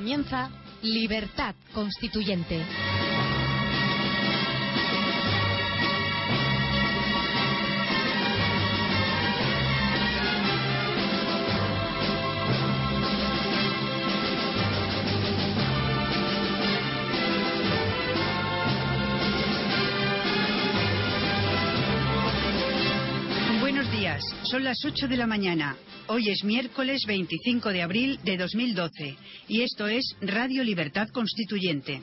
comienza Libertad Constituyente. Buenos días, son las 8 de la mañana. Hoy es miércoles 25 de abril de 2012 y esto es Radio Libertad Constituyente.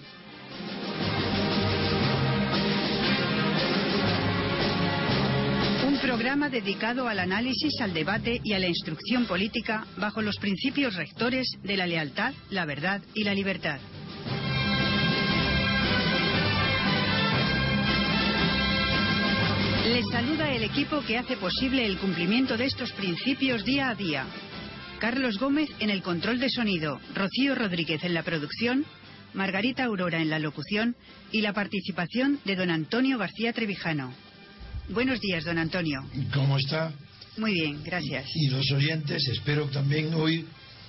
Un programa dedicado al análisis, al debate y a la instrucción política bajo los principios rectores de la lealtad, la verdad y la libertad. Les saluda el equipo que hace posible el cumplimiento de estos principios día a día. Carlos Gómez en el control de sonido, Rocío Rodríguez en la producción, Margarita Aurora en la locución y la participación de don Antonio García Trevijano. Buenos días, don Antonio. ¿Cómo está? Muy bien, gracias. Y los oyentes, espero también hoy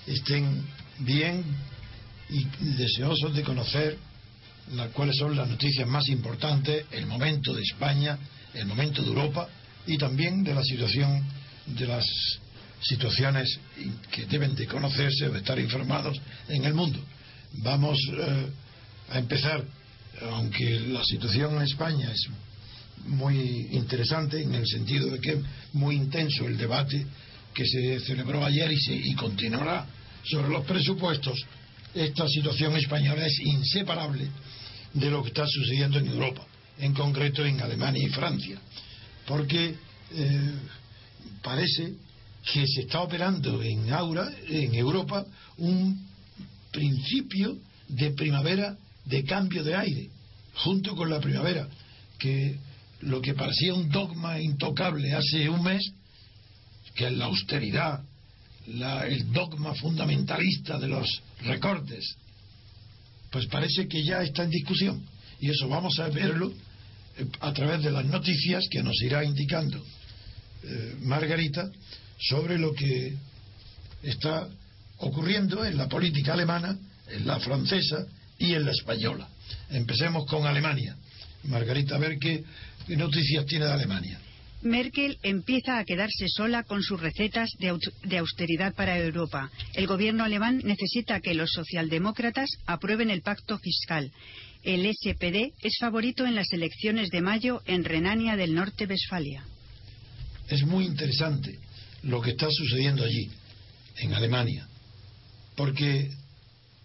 estén bien y deseosos de conocer la, cuáles son las noticias más importantes, el momento de España, el momento de Europa y también de la situación de las situaciones que deben de conocerse o estar informados en el mundo. Vamos eh, a empezar, aunque la situación en España es muy interesante en el sentido de que es muy intenso el debate que se celebró ayer y, se, y continuará sobre los presupuestos, esta situación española es inseparable de lo que está sucediendo en Europa, en concreto en Alemania y Francia, porque eh, parece que se está operando en Aura, en Europa, un principio de primavera de cambio de aire, junto con la primavera, que lo que parecía un dogma intocable hace un mes, que es la austeridad, el dogma fundamentalista de los recortes, pues parece que ya está en discusión. Y eso vamos a verlo eh, a través de las noticias que nos irá indicando eh, Margarita sobre lo que está ocurriendo en la política alemana, en la francesa y en la española. Empecemos con Alemania. Margarita, a ver qué, noticias tiene de Alemania. Merkel empieza a quedarse sola con sus recetas de austeridad para Europa. El gobierno alemán necesita que los socialdemócratas aprueben el pacto fiscal. El SPD es favorito en las elecciones de mayo en Renania del Norte-Westfalia. Es muy interesante lo que está sucediendo allí, en Alemania, porque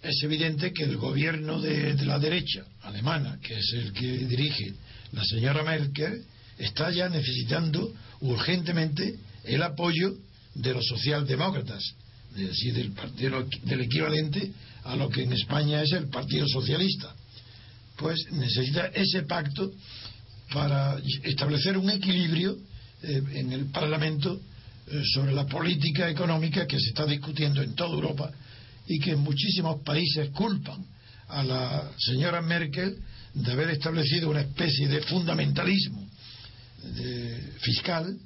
es evidente que el gobierno de, la derecha alemana, que es el que dirige la señora Merkel, está ya necesitando urgentemente el apoyo de los socialdemócratas, es decir, del, partido, del equivalente a lo que en España es el Partido Socialista. Pues necesita ese pacto para establecer un equilibrio eh, en el Parlamento sobre la política económica que se está discutiendo en toda Europa y que en muchísimos países culpan a la señora Merkel de haber establecido una especie de fundamentalismo de, fiscal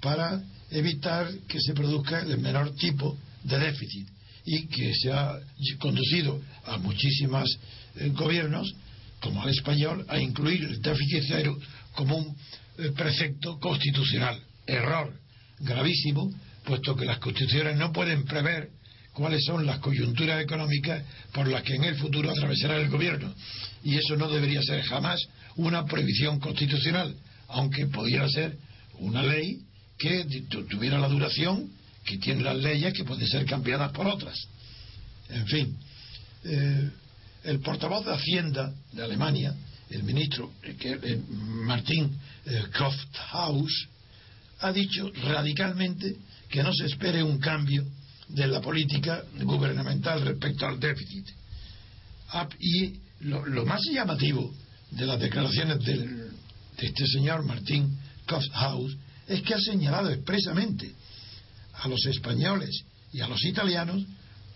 para evitar que se produzca el menor tipo de déficit y que se ha conducido a muchísimos eh, gobiernos como al español a incluir el déficit cero como un eh, precepto constitucional. Error gravísimo puesto que las constituciones no pueden prever cuáles son las coyunturas económicas por las que en el futuro atravesará el gobierno y eso no debería ser jamás una prohibición constitucional aunque pudiera ser una ley que tuviera la duración que tienen las leyes que pueden ser cambiadas por otras. En fin, eh, el portavoz de Hacienda de Alemania, el ministro eh, que, eh, Martín eh, Krafthaus, ha dicho radicalmente que no se espere un cambio de la política gubernamental respecto al déficit. Ah, y lo, más llamativo de las declaraciones del, de este señor Martín Krafthaus es que ha señalado expresamente a los españoles y a los italianos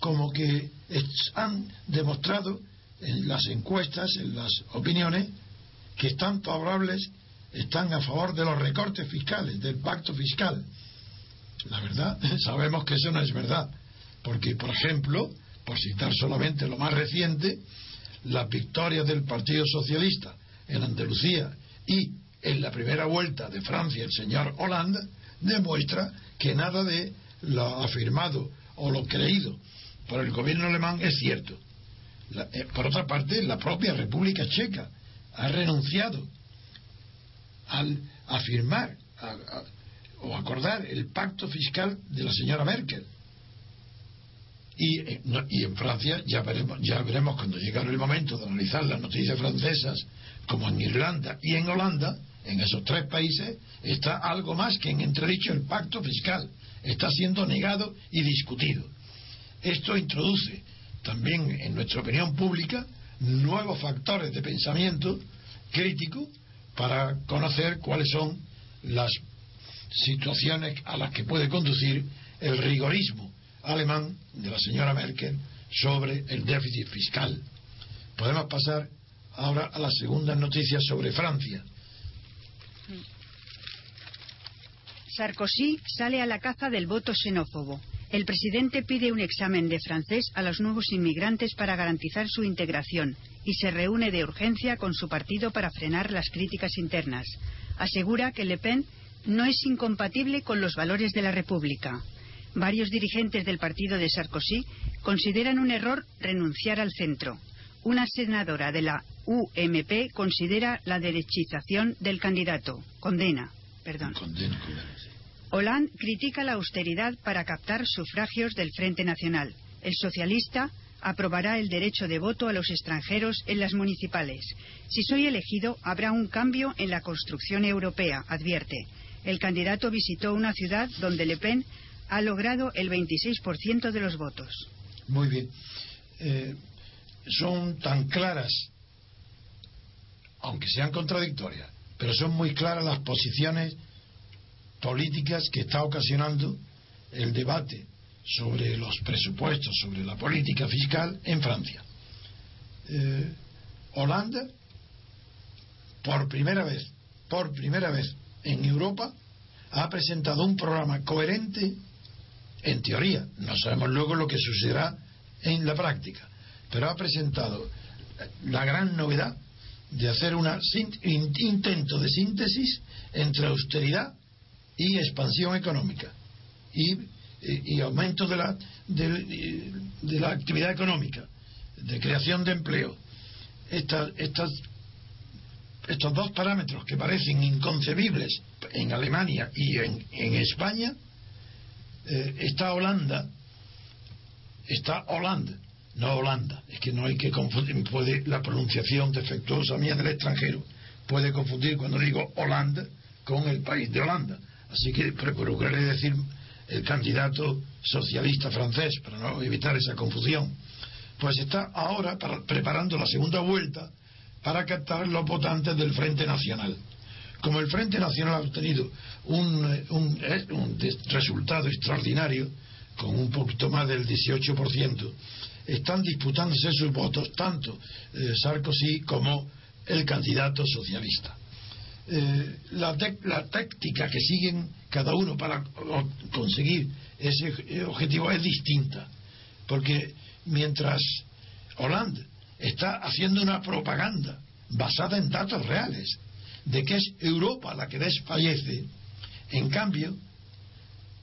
como que han demostrado en las encuestas, en las opiniones, que están favorables, están a favor de los recortes fiscales, del pacto fiscal. La verdad, sabemos que eso no es verdad, porque, por ejemplo, por citar solamente lo más reciente, las victorias del Partido Socialista en Andalucía y en la primera vuelta de Francia el señor Hollande demuestra que nada de lo afirmado o lo creído por el gobierno alemán es cierto. Eh, por otra parte, la propia República Checa ha renunciado al afirmar o acordar el pacto fiscal de la señora Merkel. Y, eh, y, en Francia ya veremos, ya veremos cuando llegue el momento de analizar las noticias francesas, como en Irlanda y en Holanda, en esos tres países, está algo más que en entredicho el pacto fiscal. Está siendo negado y discutido. Esto introduce también en nuestra opinión pública nuevos factores de pensamiento crítico para conocer cuáles son las situaciones a las que puede conducir el rigorismo alemán de la señora Merkel sobre el déficit fiscal. Podemos pasar ahora a las segundas noticias sobre Francia. Sarkozy sale a la caza del voto xenófobo. El presidente pide un examen de francés a los nuevos inmigrantes para garantizar su integración y se reúne de urgencia con su partido para frenar las críticas internas. Asegura que Le Pen no es incompatible con los valores de la República. Varios dirigentes del partido de Sarkozy consideran un error renunciar al centro. Una senadora de la UMP considera la derechización del candidato. Condena. Perdón. Hollande critica la austeridad para captar sufragios del Frente Nacional. El socialista aprobará el derecho de voto a los extranjeros en las municipales. Si soy elegido, habrá un cambio en la construcción europea, advierte. El candidato visitó una ciudad donde Le Pen ha logrado el 26% de los votos. Muy bien. Eh, son tan claras, aunque sean contradictorias, pero son muy claras las posiciones políticas que está ocasionando el debate sobre los presupuestos, sobre la política fiscal en Francia. Eh, Holanda, por primera vez, por primera vez en Europa, ha presentado un programa coherente en teoría. No sabemos luego lo que sucederá en la práctica, pero ha presentado la gran novedad de hacer un intento de síntesis entre austeridad y expansión económica y y, aumento de la, de, la actividad económica, de creación de empleo, estas, estas, estos dos parámetros que parecen inconcebibles en Alemania y en, en España, eh, está Holanda, está Holanda, no Holanda, es que no hay que confundir, puede la pronunciación defectuosa mía del extranjero puede confundir cuando digo Holanda con el país de Holanda. Así que procuraré decir el candidato socialista francés, para no evitar esa confusión, pues está ahora preparando la segunda vuelta para captar los votantes del Frente Nacional. Como el Frente Nacional ha obtenido un, eh, un resultado extraordinario, con un poquito más del 18%, están disputándose sus votos tanto eh, Sarkozy como el candidato socialista. Eh, la, la táctica que siguen cada uno para conseguir ese objetivo es distinta. Porque mientras Hollande está haciendo una propaganda basada en datos reales de que es Europa la que desfallece, en cambio,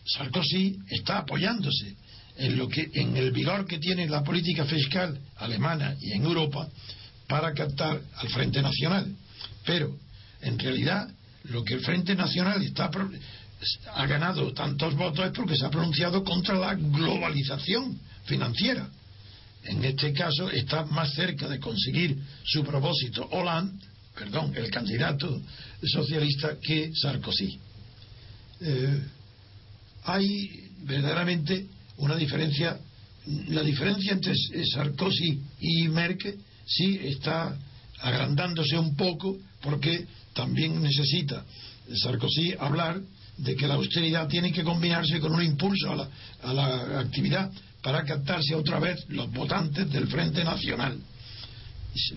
Sarkozy está apoyándose en lo que en el vigor que tiene la política fiscal alemana y en Europa para captar al Frente Nacional. Pero en realidad lo que el Frente Nacional está ha ganado tantos votos es porque se ha pronunciado contra la globalización financiera. En este caso está más cerca de conseguir su propósito Hollande, perdón, el candidato socialista que Sarkozy. Eh, hay verdaderamente una diferencia, la diferencia entre Sarkozy y Merkel sí está agrandándose un poco porque también necesita Sarkozy hablar de que la austeridad tiene que combinarse con un impulso a la, actividad para captarse otra vez los votantes del Frente Nacional.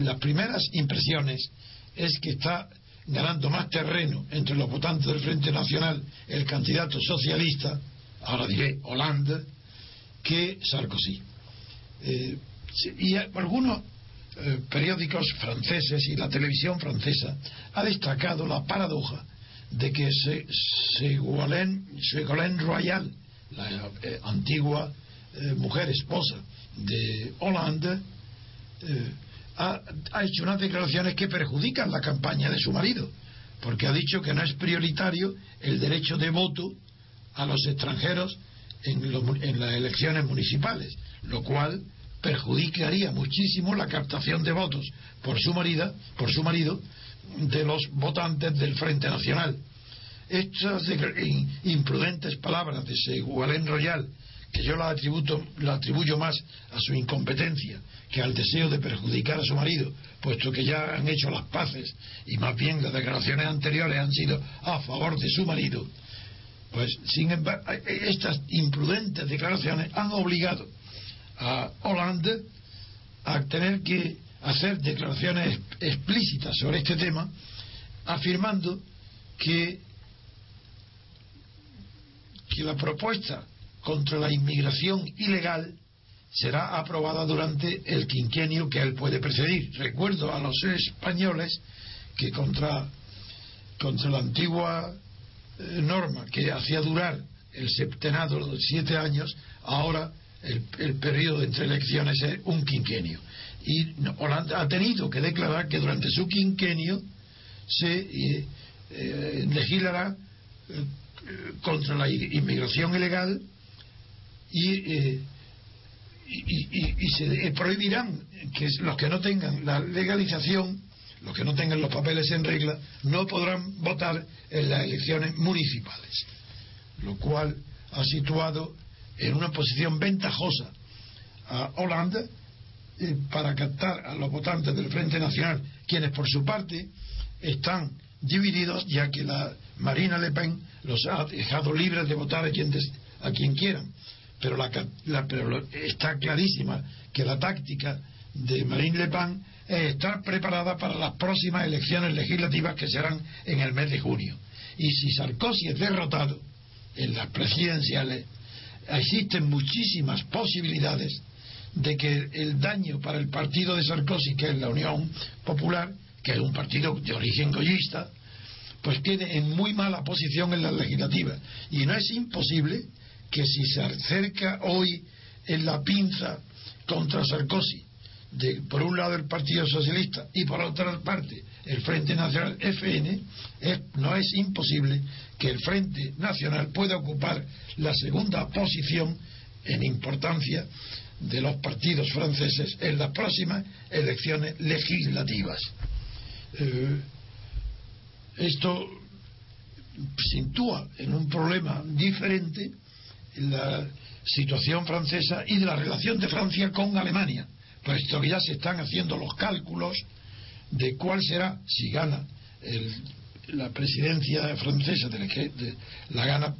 Las primeras impresiones es que está ganando más terreno entre los votantes del Frente Nacional el candidato socialista, ahora diré Hollande, que Sarkozy. Eh, y algunos eh, periódicos franceses y la televisión francesa ha destacado la paradoja de que Ségolène Royal, la eh, antigua mujer esposa de Hollande, ha hecho unas declaraciones que perjudican la campaña de su marido, porque ha dicho que no es prioritario el derecho de voto a los extranjeros en, las elecciones municipales, lo cual perjudicaría muchísimo la captación de votos por su marido, por su marido de los votantes del Frente Nacional. Estas imprudentes palabras de Segualén Royal, que yo las atributo, la atribuyo más a su incompetencia que al deseo de perjudicar a su marido, puesto que ya han hecho las paces y más bien las declaraciones anteriores han sido a favor de su marido, pues, sin embargo, estas imprudentes declaraciones han obligado a Hollande a tener que hacer declaraciones explícitas sobre este tema, afirmando que, que la propuesta contra la inmigración ilegal será aprobada durante el quinquenio que él puede precedir. Recuerdo a los españoles que contra, contra la antigua eh, norma que hacía durar el septenado de siete años, ahora el, periodo entre elecciones es un quinquenio. Y Holanda ha tenido que declarar que durante su quinquenio se eh, eh, legislará contra la inmigración ilegal y, y, se prohibirán que los que no tengan la legalización los que no tengan los papeles en regla, no podrán votar en las elecciones municipales, lo cual ha situado en una posición ventajosa a Holanda eh, para captar a los votantes del Frente Nacional, quienes por su parte están divididos, ya que la Marina Le Pen los ha dejado libres de votar a quien, a quien quieran. Pero, la, pero está clarísima que la táctica de Marine Le Pen estar preparada para las próximas elecciones legislativas que serán en el mes de junio. Y si Sarkozy es derrotado en las presidenciales, existen muchísimas posibilidades de que el daño para el partido de Sarkozy, que es la Unión Popular, que es un partido de origen goyista, pues quede en muy mala posición en las legislativas. Y no es imposible que si se acerca hoy en la pinza contra Sarkozy por un lado el Partido Socialista y por otra parte el Frente Nacional FN, no es imposible que el Frente Nacional pueda ocupar la segunda posición en importancia de los partidos franceses en las próximas elecciones legislativas. Eh, esto sitúa en un problema diferente la situación francesa y de la relación de Francia con Alemania puesto que ya se están haciendo los cálculos de cuál será, si gana la presidencia francesa, de, la gana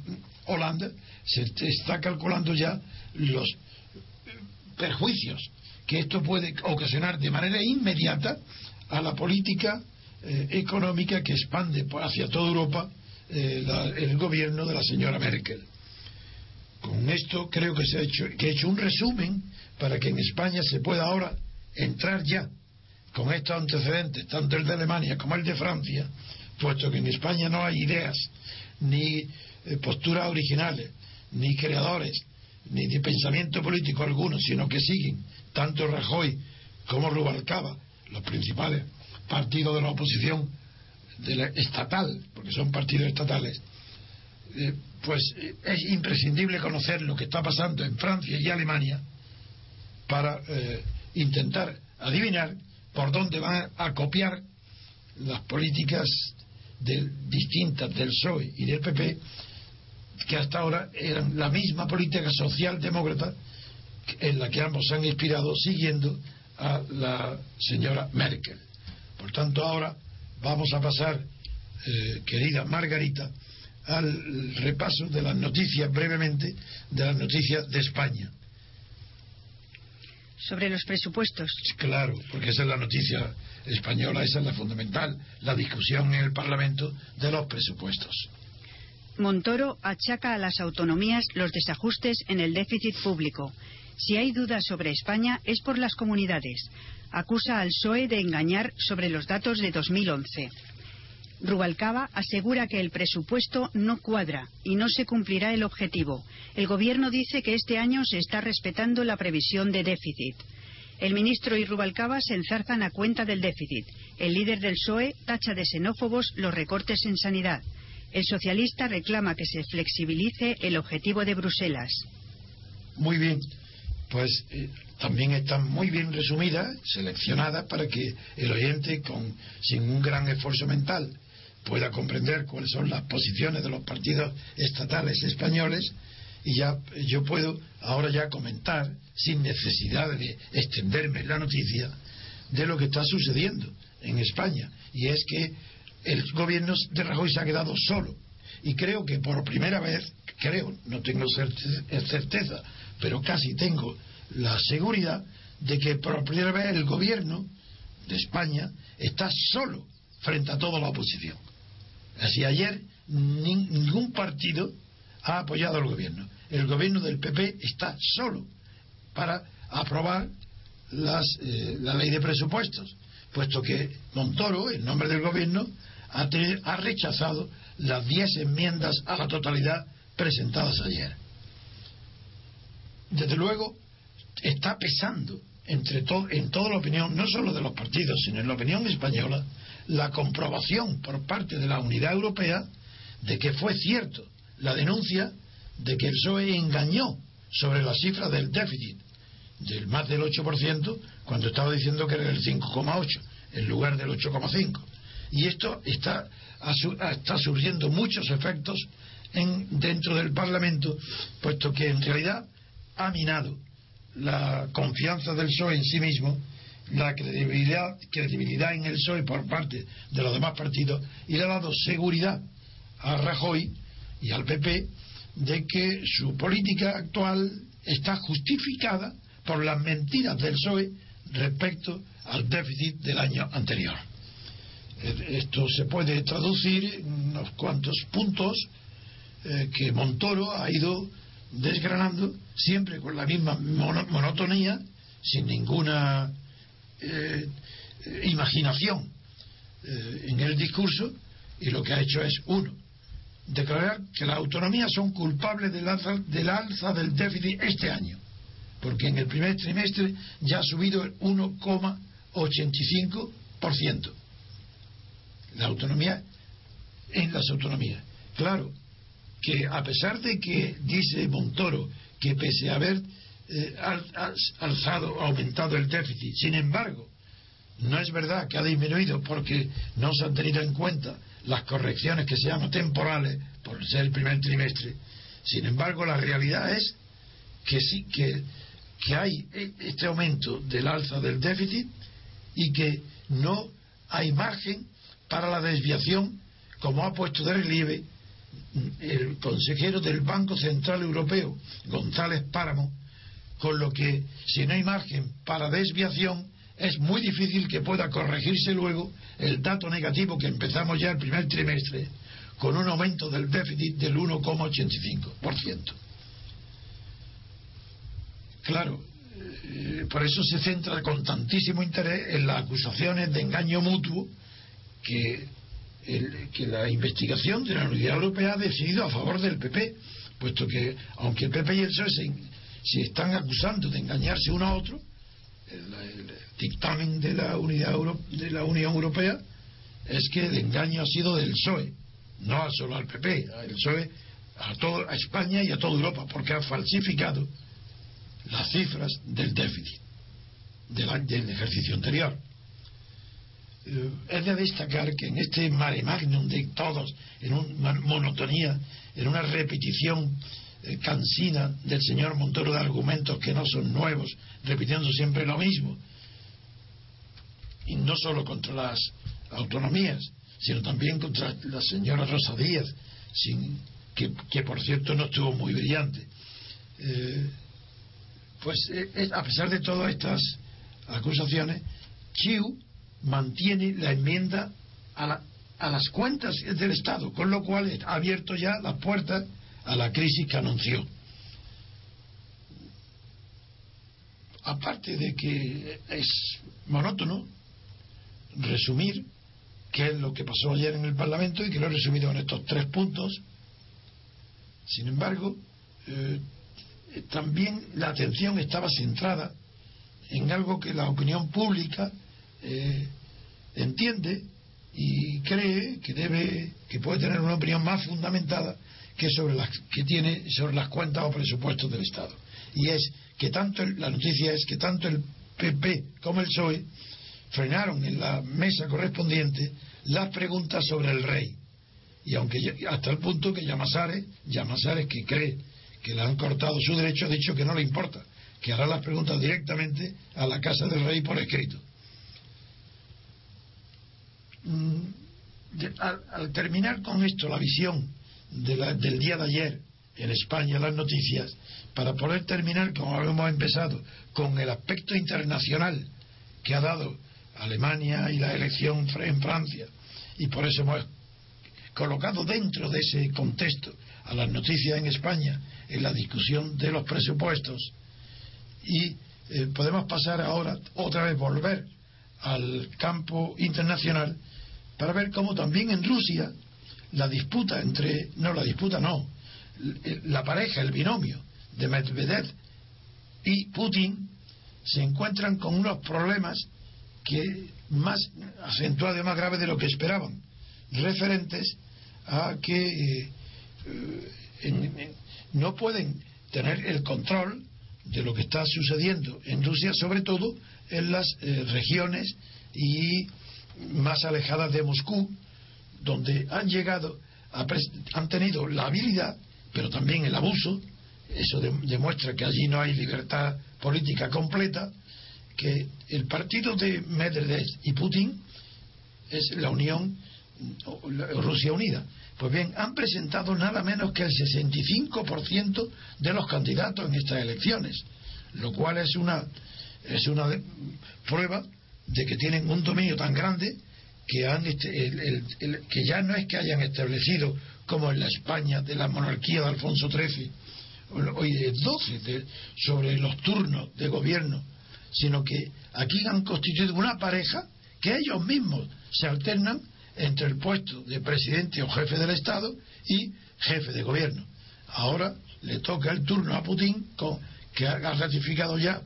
Holanda, se está calculando ya los perjuicios que esto puede ocasionar de manera inmediata a la política eh, económica que expande hacia toda Europa eh, el gobierno de la señora Merkel. Con esto creo que se ha hecho, que he hecho un resumen para que en España se pueda ahora entrar ya con estos antecedentes, tanto el de Alemania como el de Francia, puesto que en España no hay ideas, ni eh, posturas originales, ni creadores, ni de pensamiento político alguno, sino que siguen tanto Rajoy como Rubalcaba, los principales partidos de la oposición de la estatal, porque son partidos estatales, eh, pues eh, es imprescindible conocer lo que está pasando en Francia y Alemania para eh, intentar adivinar por dónde van a copiar las políticas distintas del PSOE y del PP, que hasta ahora eran la misma política socialdemócrata en la que ambos se han inspirado siguiendo a la señora Merkel. Por tanto, ahora vamos a pasar, eh, querida Margarita, al repaso de las noticias brevemente, de las noticias de España sobre los presupuestos. Claro, porque esa es la noticia española, esa es la fundamental, la discusión en el Parlamento de los presupuestos. Montoro achaca a las autonomías los desajustes en el déficit público. Si hay dudas sobre España es por las comunidades. Acusa al PSOE de engañar sobre los datos de 2011. Rubalcaba asegura que el presupuesto no cuadra y no se cumplirá el objetivo. El Gobierno dice que este año se está respetando la previsión de déficit. El ministro y Rubalcaba se enzarzan a cuenta del déficit. El líder del PSOE tacha de xenófobos los recortes en sanidad. El socialista reclama que se flexibilice el objetivo de Bruselas. Muy bien, pues eh, también están muy bien resumidas, seleccionadas para que el oyente, con, sin un gran esfuerzo mental, pueda comprender cuáles son las posiciones de los partidos estatales españoles y ya yo puedo ahora ya comentar sin necesidad de extenderme en la noticia de lo que está sucediendo en España y es que el gobierno de Rajoy se ha quedado solo. Y creo que por primera vez creo no tengo certeza pero casi tengo la seguridad de que por primera vez el gobierno de España está solo frente a toda la oposición Así ayer ningún partido ha apoyado al gobierno. El gobierno del PP está solo para aprobar eh, la ley de presupuestos, puesto que Montoro, en nombre del gobierno, ha, ha rechazado las diez enmiendas a la totalidad presentadas ayer. Desde luego, está pesando entre en toda la opinión, no solo de los partidos, sino en la opinión española, la comprobación por parte de la Unidad Europea de que fue cierto la denuncia de que el PSOE engañó sobre la cifra del déficit del más del 8% cuando estaba diciendo que era el 5,8 en lugar del 8,5 y esto está está surgiendo muchos efectos en, dentro del Parlamento puesto que en realidad ha minado la confianza del PSOE en sí mismo la credibilidad, credibilidad en el PSOE por parte de los demás partidos y le ha dado seguridad a Rajoy y al PP de que su política actual está justificada por las mentiras del PSOE respecto al déficit del año anterior. Eh, esto se puede traducir en unos cuantos puntos eh, que Montoro ha ido desgranando siempre con la misma monotonía, sin ninguna eh, imaginación eh, en el discurso y lo que ha hecho es, uno, declarar que las autonomías son culpables del alza, del alza del déficit este año, porque en el primer trimestre ya ha subido el 1,85%. La autonomía en las autonomías. Claro, que a pesar de que dice Montoro que pese a haber eh, alzado, aumentado el déficit. Sin embargo, no es verdad que ha disminuido porque no se han tenido en cuenta las correcciones que se llaman temporales por ser el primer trimestre. Sin embargo, la realidad es que sí que, que hay este aumento del alza del déficit y que no hay margen para la desviación, como ha puesto de relieve el consejero del Banco Central Europeo, González Páramo, con lo que si no hay margen para desviación es muy difícil que pueda corregirse luego el dato negativo que empezamos ya el primer trimestre con un aumento del déficit del 1,85%. Claro, eh, por eso se centra con tantísimo interés en las acusaciones de engaño mutuo que, que la investigación de la Unidad Europea ha decidido a favor del PP, puesto que aunque el PP y el PSOE se, si están acusando de engañarse uno a otro, el, dictamen de la, unidad de la Unión Europea es que el engaño ha sido del PSOE, no solo al PP, el PSOE a, todo, a España y a toda Europa, porque ha falsificado las cifras del déficit del, ejercicio anterior. Eh, es de destacar que en este mare magnum de todos, en una monotonía, en una repetición cansina del señor Montoro de argumentos que no son nuevos, repitiendo siempre lo mismo. Y no solo contra las autonomías, sino también contra la señora Rosa Díaz, sin, que, por cierto no estuvo muy brillante. Eh, pues eh, a pesar de todas estas acusaciones, Chiu mantiene la enmienda a, a las cuentas del Estado, con lo cual ha abierto ya las puertas a la crisis que anunció. aparte de que es monótono resumir qué es lo que pasó ayer en el Parlamento y que lo he resumido en estos tres puntos, sin embargo, eh, también la atención estaba centrada en algo que la opinión pública eh, entiende y cree que debe que puede tener una opinión más fundamentada que sobre las que tiene sobre las cuentas o presupuestos del Estado. Y es que tanto la noticia es que tanto el PP como el PSOE frenaron en la mesa correspondiente las preguntas sobre el rey. Y aunque hasta el punto que Llamazares Llamazares que cree que le han cortado su derecho ha dicho que no le importa que hará las preguntas directamente a la casa del rey por escrito. Mm, al, terminar con esto la visión del día de ayer en España las noticias para poder terminar como hemos empezado con el aspecto internacional que ha dado Alemania y la elección en Francia. Y por eso hemos colocado dentro de ese contexto a las noticias en España en la discusión de los presupuestos. Y eh, podemos pasar ahora otra vez volver al campo internacional para ver cómo también en Rusia la disputa entre, no la disputa no, la pareja, el binomio de Medvedev y Putin se encuentran con unos problemas que más acentuados y más graves de lo que esperaban, referentes a que eh, no pueden tener el control de lo que está sucediendo en Rusia, sobre todo en las eh, regiones y más alejadas de Moscú, donde han llegado, han tenido la habilidad, pero también el abuso, eso demuestra que allí no hay libertad política completa, que el partido de Medvedev y Putin es la Unión Rusia Unida. Pues bien, han presentado nada menos que el 65% de los candidatos en estas elecciones, lo cual es una es una prueba de que tienen un dominio tan grande que, han este, el, que ya no es que hayan establecido como en la España de la monarquía de Alfonso XIII hoy de 12 sobre los turnos de gobierno, sino que aquí han constituido una pareja que ellos mismos se alternan entre el puesto de presidente o jefe del Estado y jefe de gobierno. Ahora le toca el turno a Putin, con, que ha ratificado ya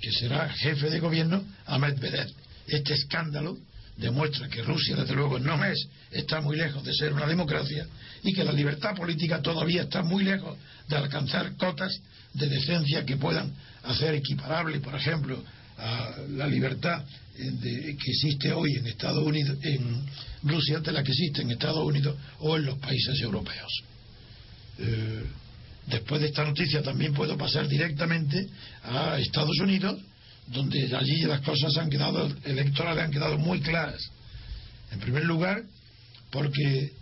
que será jefe de gobierno a Medvedev. Este escándalo demuestra que Rusia, desde luego, no es, está muy lejos de ser una democracia y que la libertad política todavía está muy lejos de alcanzar cotas de decencia que puedan hacer equiparable, por ejemplo, a la libertad eh, que existe hoy en Estados Unidos, en Rusia, de la que existe en Estados Unidos o en los países europeos. Eh, después de esta noticia también puedo pasar directamente a Estados Unidos, donde allí las cosas han quedado electorales han quedado muy claras. En primer lugar, porque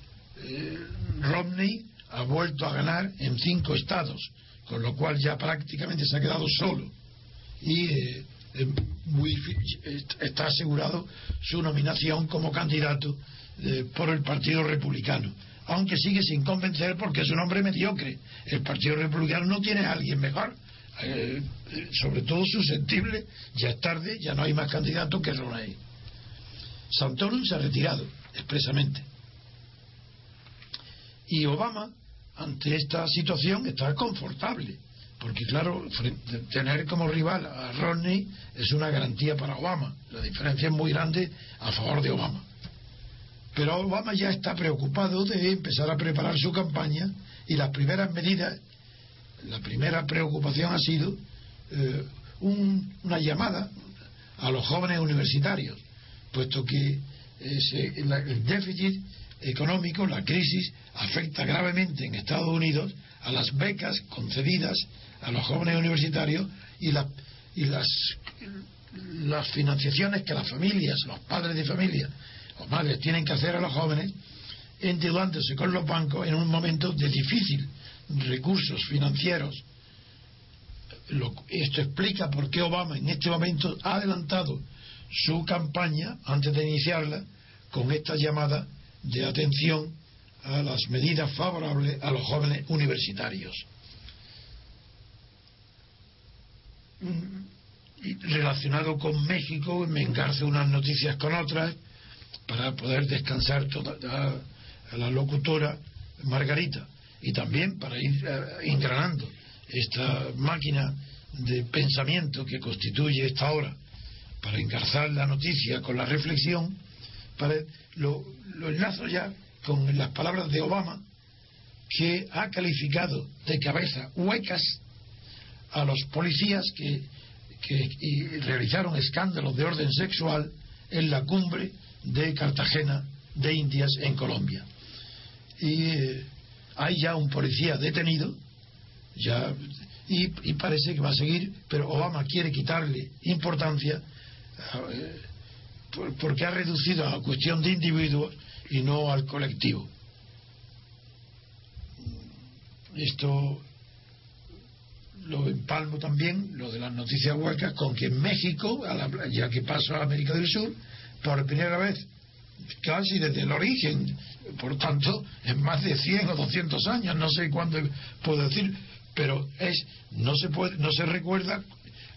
eh, Romney ha vuelto a ganar en cinco estados, con lo cual ya prácticamente se ha quedado solo y eh, muy, está asegurado su nominación como candidato eh, por el Partido Republicano, aunque sigue sin convencer porque es un hombre mediocre. El Partido Republicano no tiene a alguien mejor, sobre todo susceptible, ya es tarde, ya no hay más candidatos que Romney. Santorum se ha retirado expresamente. Y Obama, ante esta situación, está confortable. Porque, claro, tener como rival a Romney es una garantía para Obama. La diferencia es muy grande a favor de Obama. Pero Obama ya está preocupado de empezar a preparar su campaña y las primeras medidas, la primera preocupación ha sido eh, una llamada a los jóvenes universitarios, puesto que el déficit económico, la crisis, afecta gravemente en Estados Unidos a las becas concedidas a los jóvenes universitarios y, las, las financiaciones que las familias, los padres de familia, los madres tienen que hacer a los jóvenes, endeudándose con los bancos en un momento de difícil recursos financieros. esto explica por qué Obama en este momento ha adelantado su campaña, antes de iniciarla, con esta llamada de atención a las medidas favorables a los jóvenes universitarios. relacionado con México, me engarce unas noticias con otras para poder descansar toda, a, la locutora Margarita y también para ir engranando esta máquina de pensamiento que constituye esta hora para engarzar la noticia con la reflexión, para lo, lo enlazo ya con las palabras de Obama, que ha calificado de cabeza huecas a los policías que, realizaron escándalos de orden sexual en la cumbre de Cartagena de Indias en Colombia. Y eh, hay ya un policía detenido, ya y, parece que va a seguir, pero Obama quiere quitarle importancia eh, porque ha reducido a cuestión de individuos y no al colectivo. Esto lo empalmo también, lo de las noticias huecas, con que en México, ya que paso a América del Sur, por primera vez, casi desde el origen, por tanto, en más de 100 o 200 años, no sé cuándo puedo decir, pero es no se puede no se recuerda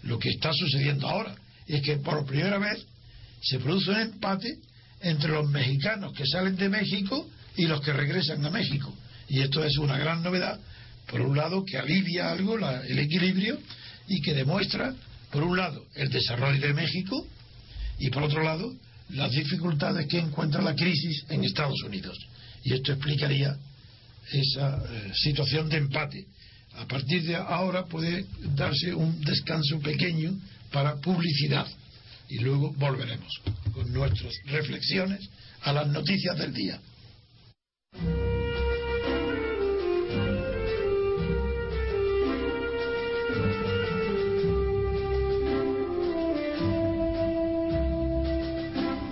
lo que está sucediendo ahora. Es que por primera vez se produce un empate entre los mexicanos que salen de México y los que regresan a México. Y esto es una gran novedad. Por un lado que alivia algo el equilibrio y que demuestra por un lado el desarrollo de México y por otro lado las dificultades que encuentra la crisis en Estados Unidos y esto explicaría esa eh, situación de empate a partir de ahora puede darse un descanso pequeño para publicidad y luego volveremos con nuestras reflexiones a las noticias del día.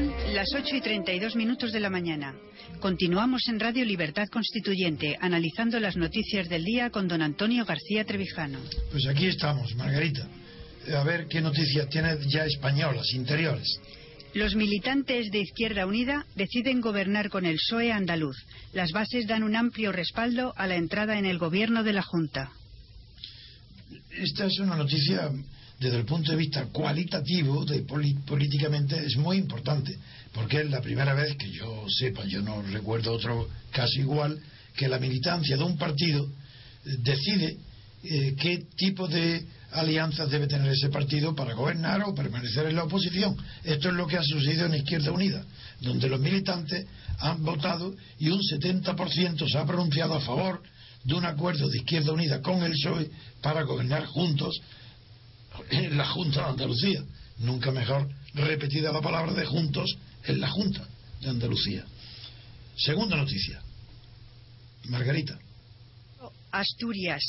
Las 8 y 32 minutos de la mañana. Continuamos en Radio Libertad Constituyente, analizando las noticias del día con don Antonio García Trevijano. Pues aquí estamos, Margarita. A ver qué noticias tiene ya españolas, interiores. Los militantes de Izquierda Unida deciden gobernar con el PSOE andaluz. Las bases dan un amplio respaldo a la entrada en el gobierno de la Junta. Esta es una noticia desde el punto de vista cualitativo, de políticamente, es muy importante, porque es la primera vez que yo sepa, yo no recuerdo otro caso igual, que la militancia de un partido eh, decide eh, qué tipo de alianzas debe tener ese partido para gobernar o permanecer en la oposición. Esto es lo que ha sucedido en Izquierda Unida, donde los militantes han votado y un 70% se ha pronunciado a favor de un acuerdo de Izquierda Unida con el PSOE para gobernar juntos en la Junta de Andalucía. Nunca mejor repetida la palabra de juntos en la Junta de Andalucía. Segunda noticia. Margarita. Asturias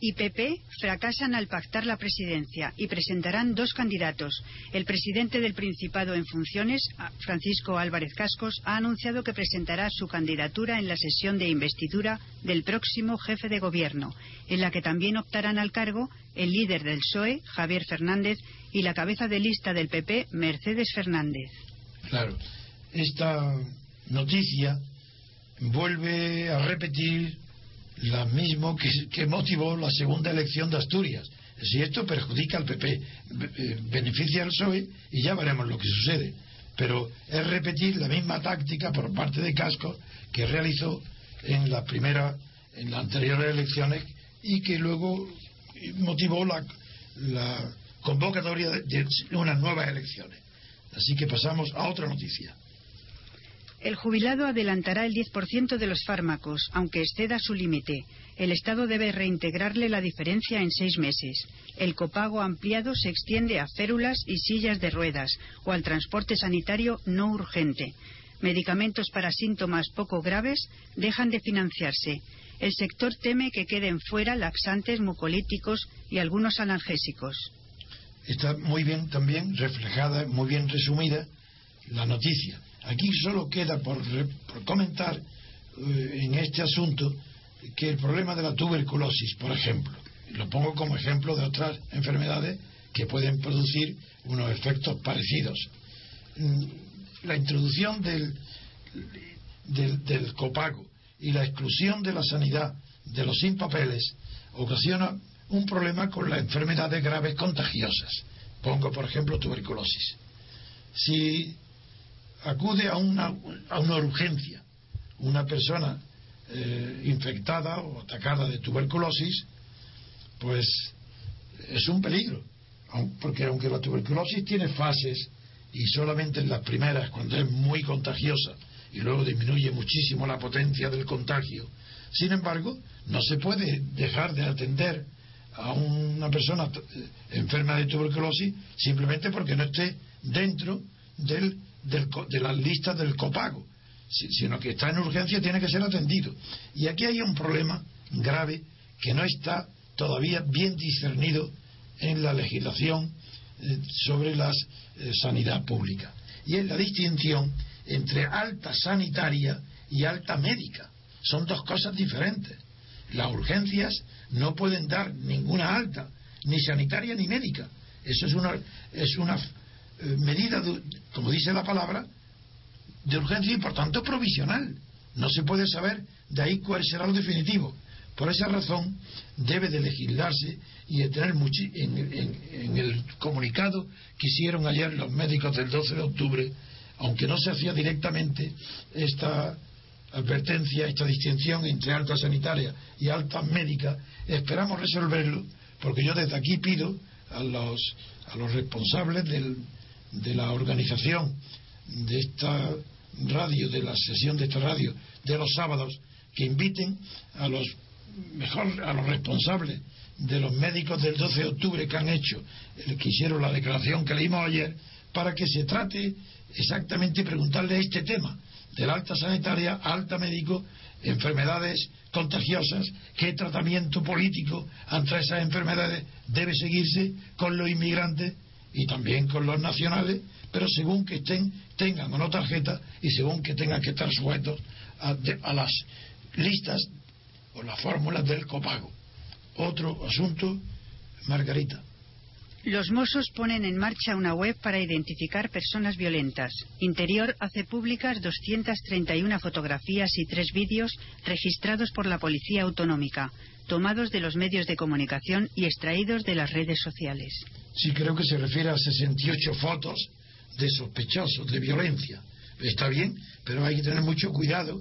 y PP fracasan al pactar la presidencia y presentarán dos candidatos. El presidente del Principado en funciones, Francisco Álvarez Cascos, ha anunciado que presentará su candidatura en la sesión de investidura del próximo jefe de gobierno, en la que también optarán al cargo el líder del PSOE, Javier Fernández, y la cabeza de lista del PP, Mercedes Fernández. Claro, esta noticia vuelve a repetir la mismo que, motivó la segunda elección de Asturias. Si esto perjudica al PP, eh, beneficia al PSOE y ya veremos lo que sucede. Pero es repetir la misma táctica por parte de Casco que realizó en la primera, en las anteriores elecciones y que luego motivó la, la convocatoria de unas nuevas elecciones. Así que pasamos a otra noticia. El jubilado adelantará el 10% de los fármacos, aunque exceda su límite. El Estado debe reintegrarle la diferencia en seis meses. El copago ampliado se extiende a férulas y sillas de ruedas o al transporte sanitario no urgente. Medicamentos para síntomas poco graves dejan de financiarse. El sector teme que queden fuera laxantes mucolíticos y algunos analgésicos. Está muy bien también reflejada, muy bien resumida la noticia Aquí solo queda por, comentar eh, en este asunto que el problema de la tuberculosis, por ejemplo, lo pongo como ejemplo de otras enfermedades que pueden producir unos efectos parecidos. Mm, la introducción del, del, copago y la exclusión de la sanidad de los sin papeles ocasiona un problema con las enfermedades graves contagiosas. Pongo, por ejemplo, tuberculosis. Si acude a una, a una urgencia una persona eh, infectada o atacada de tuberculosis, pues es un peligro. Porque aunque la tuberculosis tiene fases y solamente en las primeras, cuando es muy contagiosa y luego disminuye muchísimo la potencia del contagio, sin embargo, no se puede dejar de atender a una persona eh, enferma de tuberculosis simplemente porque no esté dentro del, de las listas del copago, sino que está en urgencia y tiene que ser atendido. Y aquí hay un problema grave que no está todavía bien discernido en la legislación eh, sobre la eh, sanidad pública. Y es la distinción entre alta sanitaria y alta médica. Son dos cosas diferentes. Las urgencias no pueden dar ninguna alta, ni sanitaria ni médica. Eso es una, es una medida, como dice la palabra, de urgencia y por tanto provisional. No se puede saber de ahí cuál será lo definitivo. Por esa razón debe de legislarse y de tener en, en, el comunicado que hicieron ayer los médicos del 12 de octubre, aunque no se hacía directamente esta advertencia, esta distinción entre alta sanitaria y alta médica, esperamos resolverlo, porque yo desde aquí pido a los, a los responsables de la organización de esta radio, de la sesión de esta radio, de los sábados, que inviten a los mejor a los responsables de los médicos del 12 de octubre que han hecho, que hicieron la declaración que leímos ayer, para que se trate exactamente preguntarle este tema, de la alta sanitaria, alta médico, enfermedades contagiosas, qué tratamiento político ante esas enfermedades debe seguirse con los inmigrantes y también con los nacionales, pero según que estén, tengan o no tarjeta y según que tengan que estar sujetos a, las listas o las fórmulas del copago. Otro asunto, Margarita. Los Mossos ponen en marcha una web para identificar personas violentas. Interior hace públicas 231 fotografías y tres vídeos registrados por la Policía Autonómica, tomados de los medios de comunicación y extraídos de las redes sociales. Sí, creo que se refiere a 68 fotos de sospechosos de violencia. Está bien, pero hay que tener mucho cuidado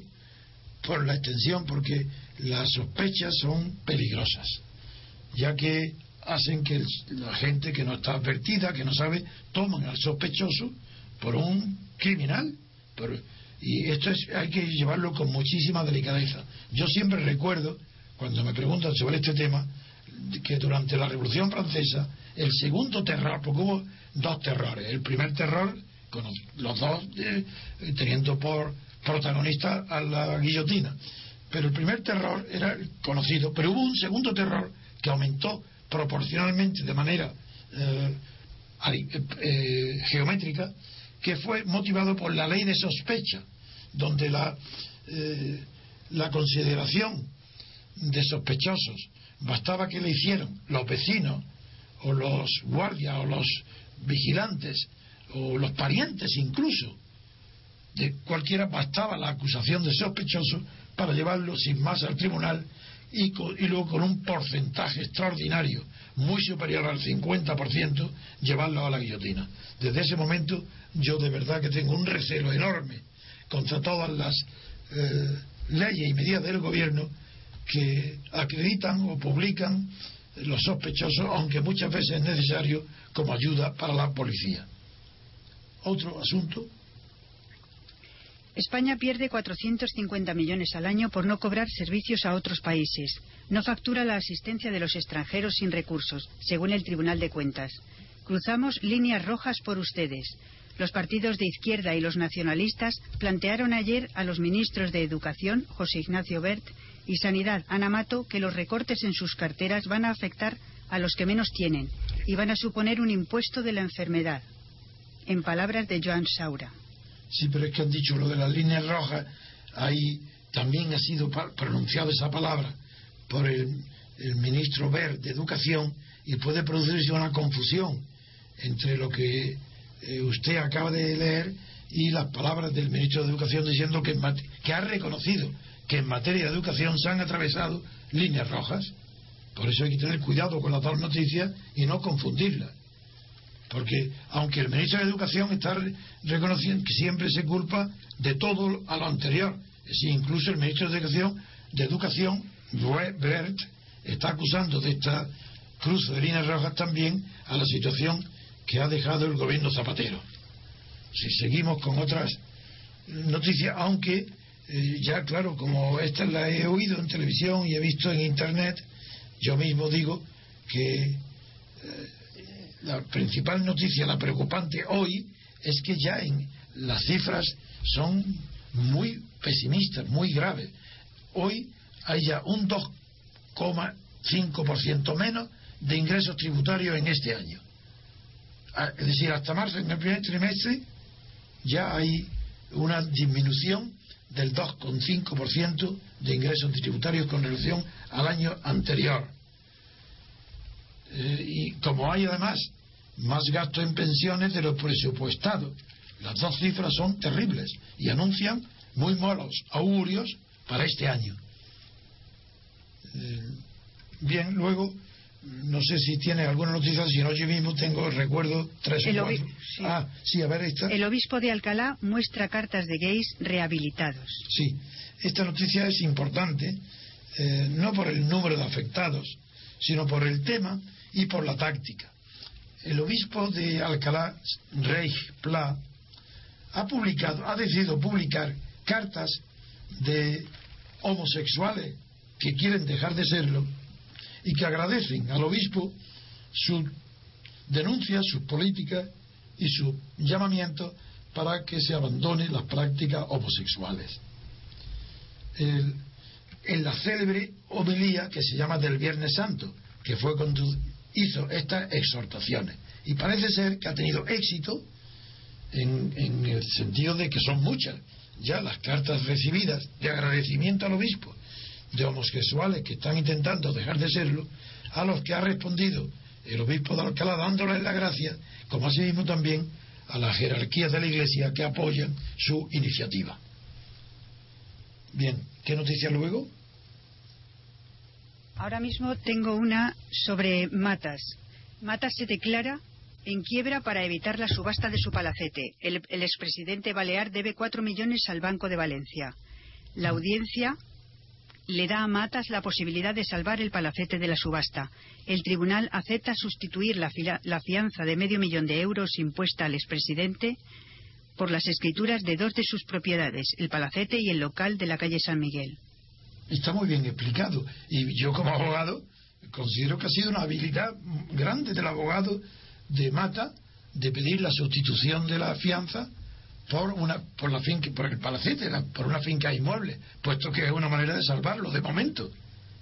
por la extensión, porque las sospechas son peligrosas, ya que hacen que la gente que no está advertida, que no sabe, toman al sospechoso por un criminal. y esto es, hay que llevarlo con muchísima delicadeza. Yo siempre recuerdo, cuando me preguntan sobre este tema, que durante la Revolución Francesa, el segundo terror, porque hubo dos terrores. El primer terror, con los dos eh, teniendo por protagonista a la guillotina. Pero el primer terror era conocido, pero hubo un segundo terror que aumentó proporcionalmente de manera eh, eh, geométrica, que fue motivado por la ley de sospecha, donde la, la consideración de sospechosos bastaba que le hicieran los vecinos o los guardias o los vigilantes o los parientes incluso de cualquiera bastaba la acusación de sospechoso para llevarlo sin más al tribunal y, luego con un porcentaje extraordinario muy superior al 50% llevarlo a la guillotina. Desde ese momento yo de verdad que tengo un recelo enorme contra todas las eh, leyes y medidas del gobierno que acreditan o publican los sospechosos, aunque muchas veces es necesario como ayuda para la policía. Otro asunto. España pierde 450 millones al año por no cobrar servicios a otros países. No factura la asistencia de los extranjeros sin recursos, según el Tribunal de Cuentas. Cruzamos líneas rojas por ustedes. Los partidos de izquierda y los nacionalistas plantearon ayer a los ministros de Educación, José Ignacio Bert, y Sanidad, Ana Mato, que los recortes en sus carteras van a afectar a los que menos tienen y van a suponer un impuesto de la enfermedad. En palabras de Joan Saura. Sí, pero es que han dicho lo de las líneas rojas, ahí también ha sido pronunciada esa palabra por el, ministro Ver de Educación y puede producirse una confusión entre lo que eh, usted acaba de leer y las palabras del ministro de Educación diciendo que ha reconocido que en materia de educación se han atravesado líneas rojas. Por eso hay que tener cuidado con las dos noticias y no confundirlas. Porque aunque el ministro de Educación está reconociendo que siempre se culpa de todo a lo anterior, es incluso el ministro de Educación, de Educación Bert, está acusando de esta cruz de líneas rojas también a la situación que ha dejado el gobierno Zapatero. Si seguimos con otras noticias, aunque eh, ya claro, como esta la he oído en televisión y he visto en internet, yo mismo digo que eh, la principal noticia, la preocupante hoy, es que ya en las cifras son muy pesimistas, muy graves. Hoy hay ya un 2,5% menos de ingresos tributarios en este año. Ah, es decir, hasta marzo, en el primer trimestre, ya hay una disminución del 2,5% de ingresos tributarios con relación al año anterior. Eh, y como hay además más gasto en pensiones de los presupuestados, las dos cifras son terribles y anuncian muy malos augurios para este año. Eh, bien, luego no sé si tiene alguna noticia, si no yo mismo tengo, recuerdo tres o cuatro. Ah, sí, a ver, esta. El obispo de Alcalá muestra cartas de gays rehabilitados. Sí, esta noticia es importante, eh, no por el número de afectados, sino por el tema y por la táctica. El obispo de Alcalá, Reich Pla, ha publicado, ha decidido publicar cartas de homosexuales que quieren dejar de serlo y que agradecen al obispo su denuncia, sus políticas y su llamamiento para que se abandonen las prácticas homosexuales. en la célebre homilía que se llama del Viernes Santo, que fue cuando hizo estas exhortaciones. Y parece ser que ha tenido éxito en el sentido de que son muchas ya las cartas recibidas de agradecimiento al obispo de homosexuales que están intentando dejar de serlo, a los que ha respondido el obispo de Alcalá dándoles la gracia, como asimismo también a las jerarquías de la Iglesia que apoyan su iniciativa. Bien, ¿qué noticia luego? Ahora mismo tengo una sobre Matas. Matas se declara en quiebra para evitar la subasta de su palacete. El, el expresidente Balear debe cuatro millones al Banco de Valencia. La audiencia le da a Matas la posibilidad de salvar el palacete de la subasta. El tribunal acepta sustituir la, fianza de medio millón de euros impuesta al expresidente por las escrituras de dos de sus propiedades, el palacete y el local de la calle San Miguel. Está muy bien explicado. Y yo como abogado considero que ha sido una habilidad grande del abogado de Mata de pedir la sustitución de la fianza por una por la finca por el palacete por una finca inmueble puesto que es una manera de salvarlo de momento.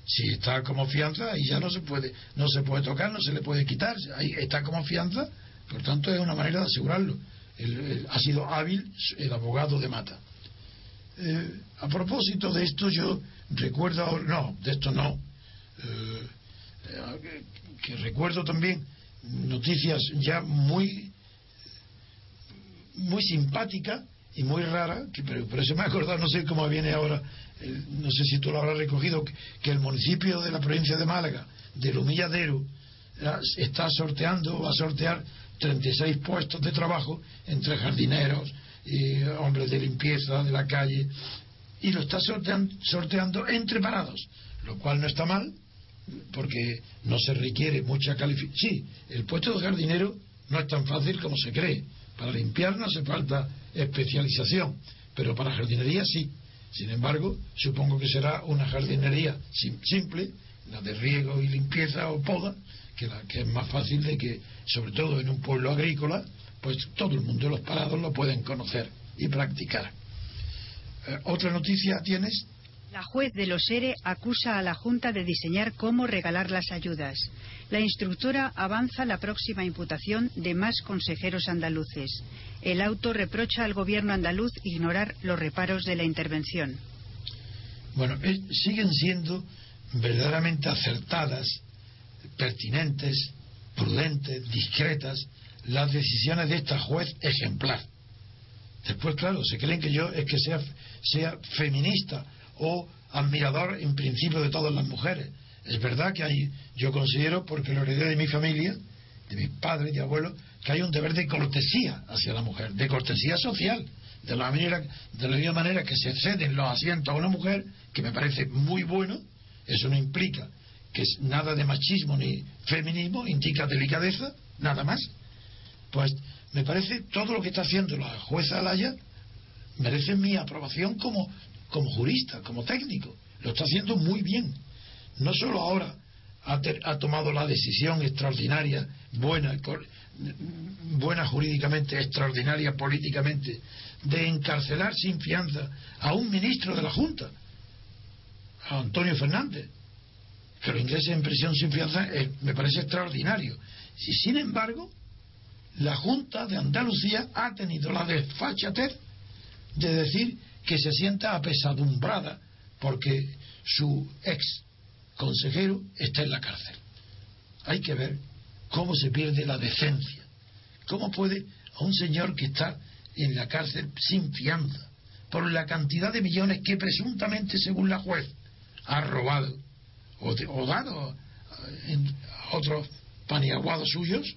Si está como fianza ahí ya no se puede no se puede tocar no se le puede quitar. Ahí está como fianza por tanto es una manera de asegurarlo. Ha sido hábil el abogado de Mata. Eh, a propósito de esto yo recuerdo no de esto no. Eh, eh, que recuerdo también noticias ya muy muy simpática y muy rara, que, pero, pero se me ha acordado, no sé cómo viene ahora, no sé si tú lo habrás recogido, que, el municipio de la provincia de Málaga, del Humilladero, está sorteando, va a sortear 36 puestos de trabajo entre jardineros y hombres de limpieza de la calle, y lo está sorteando, sorteando entre parados, lo cual no está mal, porque no se requiere mucha calificación. Sí, el puesto de jardinero no es tan fácil como se cree para limpiar no hace falta especialización, pero para jardinería sí. Sin embargo, supongo que será una jardinería simple, la de riego y limpieza o poda, que, la, que es más fácil de que, sobre todo en un pueblo agrícola, pues todo el mundo, los parados, lo pueden conocer y practicar. Eh, ¿Otra noticia tienes? La juez de los ERE acusa a la Junta de diseñar cómo regalar las ayudas. La instructora avanza la próxima imputación de más consejeros andaluces. El auto reprocha al gobierno andaluz ignorar los reparos de la intervención. Bueno, eh, siguen siendo verdaderamente acertadas, pertinentes, prudentes, discretas las decisiones de esta juez ejemplar. Después, claro, se creen que yo es que sea, sea feminista o admirador en principio de todas las mujeres. Es verdad que hay, yo considero, porque lo heredé de mi familia, de mis padres y abuelos, que hay un deber de cortesía hacia la mujer, de cortesía social, de la manera, de la misma manera que se ceden los asientos a una mujer, que me parece muy bueno, eso no implica que es nada de machismo ni feminismo, indica delicadeza, nada más. Pues me parece todo lo que está haciendo la jueza Alaya merece mi aprobación como como jurista, como técnico. Lo está haciendo muy bien. No solo ahora ha, tomado la decisión extraordinaria, buena, buena jurídicamente, extraordinaria políticamente, de encarcelar sin fianza a un ministro de la Junta, a Antonio Fernández, que lo ingrese en prisión sin fianza, me parece extraordinario. Y sin embargo, la Junta de Andalucía ha tenido la desfachatez de decir que se sienta apesadumbrada porque su ex consejero está en la cárcel. Hay que ver cómo se pierde la decencia. ¿Cómo puede a un señor que está en la cárcel sin fianza por la cantidad de millones que presuntamente, según la juez, ha robado o, dado a otros paniaguados suyos?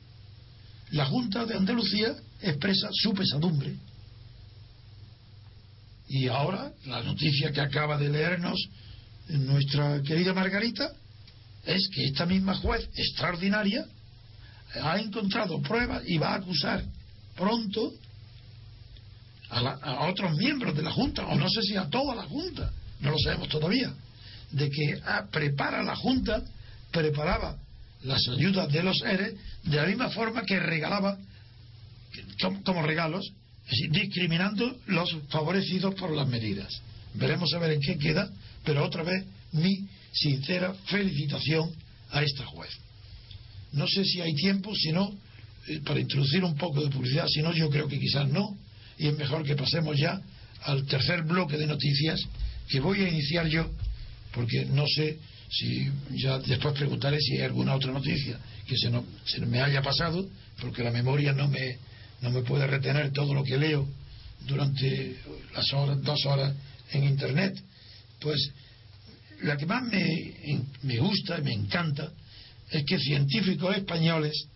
La Junta de Andalucía expresa su pesadumbre y ahora, la noticia que acaba de leernos nuestra querida Margarita es que esta misma juez extraordinaria ha encontrado pruebas y va a acusar pronto a, otros miembros de la Junta, o no sé si a toda la Junta, no lo sabemos todavía, de que prepara la Junta, preparaba las ayudas de los seres de la misma forma que regalaba como regalos discriminando los favorecidos por las medidas. Veremos a ver en qué queda, pero otra vez mi sincera felicitación a esta juez. No sé si hay tiempo, si no, eh, para introducir un poco de publicidad, si no, yo creo que quizás no, y es mejor que pasemos ya al tercer bloque de noticias que voy a iniciar yo, porque no sé si ya después preguntaré si hay alguna otra noticia que se, no, se me haya pasado, porque la memoria no me, no me puede retener todo lo que leo durante las horas, dos horas en Internet. Pues la que más me, me gusta y me encanta es que científicos españoles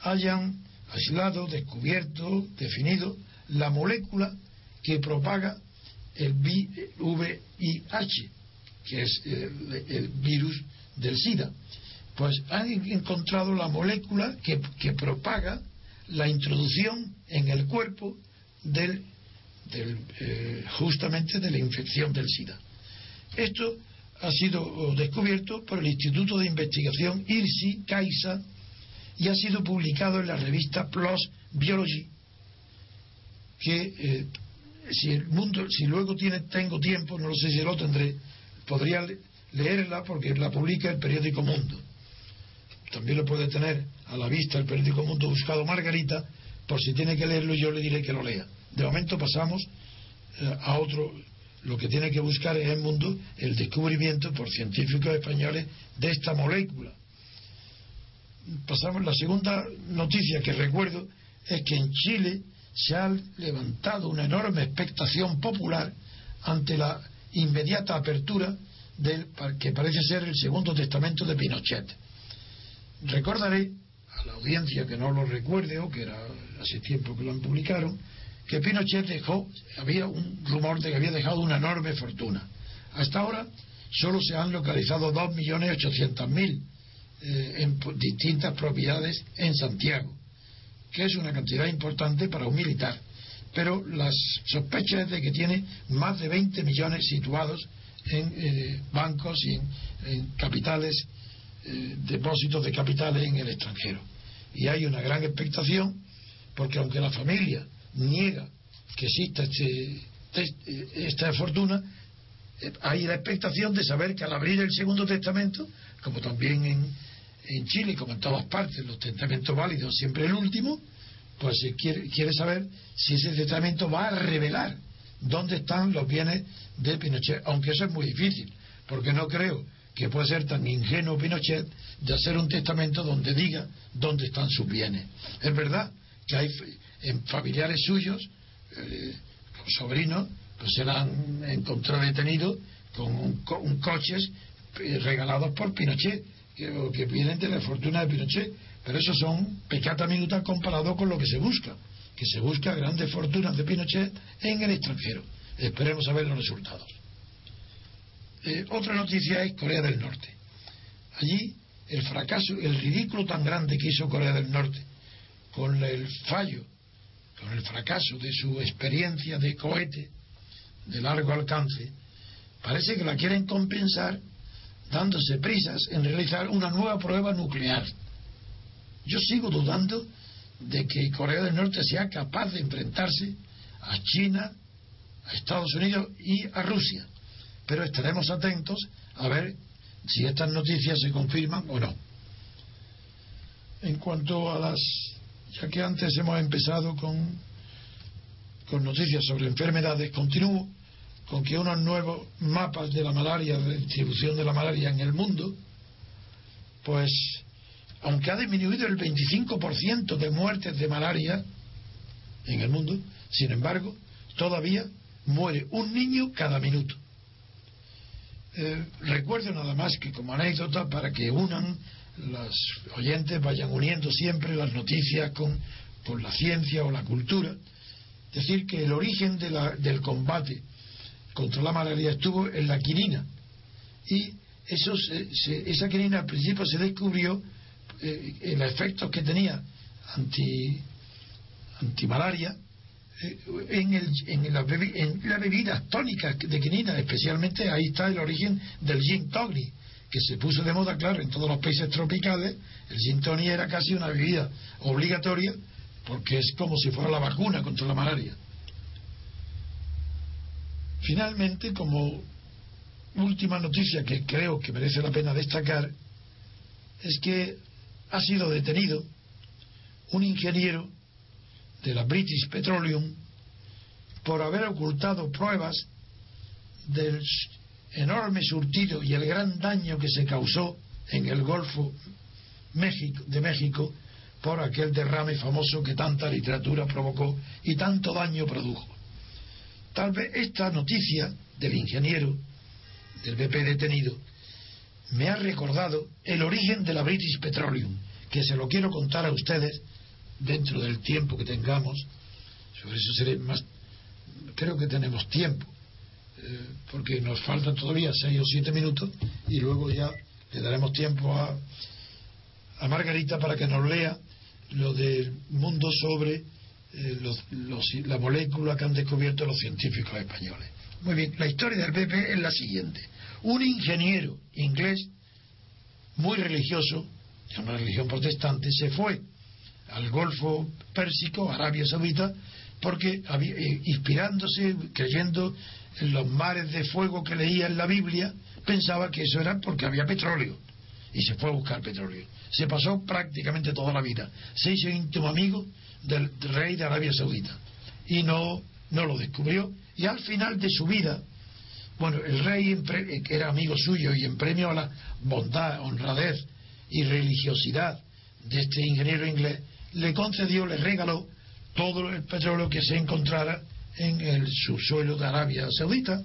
hayan aislado, descubierto, definido la molécula que propaga el VIH, que es el, virus del SIDA. Pues han encontrado la molécula que, que propaga la introducción en el cuerpo del, eh, justamente de la infección del SIDA. Esto ha sido descubierto por el Instituto de Investigación IRSI, CAISA, y ha sido publicado en la revista PLOS Biology, que eh, si el mundo, si luego tiene, tengo tiempo, no lo sé si lo tendré, podría leerla porque la publica el periódico Mundo también lo puede tener a la vista el periódico Mundo Buscado Margarita, por si tiene que leerlo yo le diré que lo lea. De momento pasamos eh, a otro, lo que tiene que buscar en el mundo el descubrimiento por científicos españoles de esta molécula. Pasamos, la segunda noticia que recuerdo es que en Chile se ha levantado una enorme expectación popular ante la inmediata apertura del que parece ser el segundo testamento de Pinochet Recordaré a la audiencia que no lo recuerde o que era hace tiempo que lo publicaron, que Pinochet dejó, había un rumor de que había dejado una enorme fortuna. Hasta ahora solo se han localizado 2.800.000 eh, en distintas propiedades en Santiago, que es una cantidad importante para un militar. Pero las sospechas es de que tiene más de 20 millones situados en eh, bancos y en capitales eh, depósitos de capitales en el extranjero. Y hay una gran expectación, porque aunque la familia niega que exista este, esta fortuna, eh, hay la expectación de saber que al abrir el Segundo Testamento, como también en, en Chile, como en todas partes, los testamentos válidos, siempre el último, pues se quiere, quiere saber si ese testamento va a revelar dónde están los bienes de Pinochet, aunque eso es muy difícil, porque no creo que pueda ser tan ingenuo Pinochet de hacer un testamento donde diga dónde están sus bienes. Es verdad que hay en familiares suyos, eh, sobrinos, pues se la han encontrado detenido con, un, coches eh, regalados por Pinochet, que, que vienen de la fortuna de Pinochet, pero eso son pecata minuta comparado con lo que se busca, que se busca grandes fortunas de Pinochet en el extranjero. Esperemos a ver los resultados. Eh, otra noticia es Corea del Norte. Allí el fracaso, el ridículo tan grande que hizo Corea del Norte con el fallo, con el fracaso de su experiencia de cohete de largo alcance, parece que la quieren compensar dándose prisas en realizar una nueva prueba nuclear. Yo sigo dudando de que Corea del Norte sea capaz de enfrentarse a China, a Estados Unidos y a Rusia. Pero estaremos atentos a ver si estas noticias se confirman o no. En cuanto a las, ya que antes hemos empezado con, con noticias sobre enfermedades, continúo con que unos nuevos mapas de la malaria, de distribución de la malaria en el mundo, pues aunque ha disminuido el 25% de muertes de malaria en el mundo, sin embargo, todavía muere un niño cada minuto. Eh, recuerdo nada más que como anécdota para que unan los oyentes vayan uniendo siempre las noticias con, con la ciencia o la cultura, decir que el origen de la, del combate contra la malaria estuvo en la quinina. Y eso esa quinina al principio se descubrió eh, el efecto que tenía anti antimalaria eh, en, el, en, las bebidas tónicas de quinina, especialmente ahí está el origen del gin tonic, que se puso de moda, claro, en todos los países tropicales. El gin tonic era casi una bebida obligatoria porque es como si fuera la vacuna contra la malaria. Finalmente, como última noticia que creo que merece la pena destacar, es que ha sido detenido un ingeniero de la British Petroleum por haber ocultado pruebas del enorme surtido y el gran daño que se causó en el Golfo de México por aquel derrame famoso que tanta literatura provocó y tanto daño produjo. Tal vez esta noticia del ingeniero del BP detenido me ha recordado el origen de la British Petroleum, que se lo quiero contar a ustedes dentro del tiempo que tengamos. Sobre eso seré más. Creo que tenemos tiempo, eh, porque nos faltan todavía seis o siete minutos y luego ya le daremos tiempo a, a Margarita para que nos lea lo del mundo sobre eh, la molécula que han descubierto los científicos españoles. Muy bien, la historia del BP es la siguiente. Un ingeniero inglés muy religioso, de una religión protestante, se fue al Golfo Pérsico, Arabia Saudita, porque eh, inspirándose, creyendo en los mares de fuego que leía en la Biblia, pensaba que eso era porque había petróleo. Y se fue a buscar petróleo. Se pasó prácticamente toda la vida. Se hizo íntimo amigo del rey de Arabia Saudita. Y no, no lo descubrió. Y al final de su vida, bueno, el rey, eh, que era amigo suyo y en premio a la bondad, honradez y religiosidad de este ingeniero inglés, le concedió, le regaló todo el petróleo que se encontrara en el subsuelo de Arabia Saudita.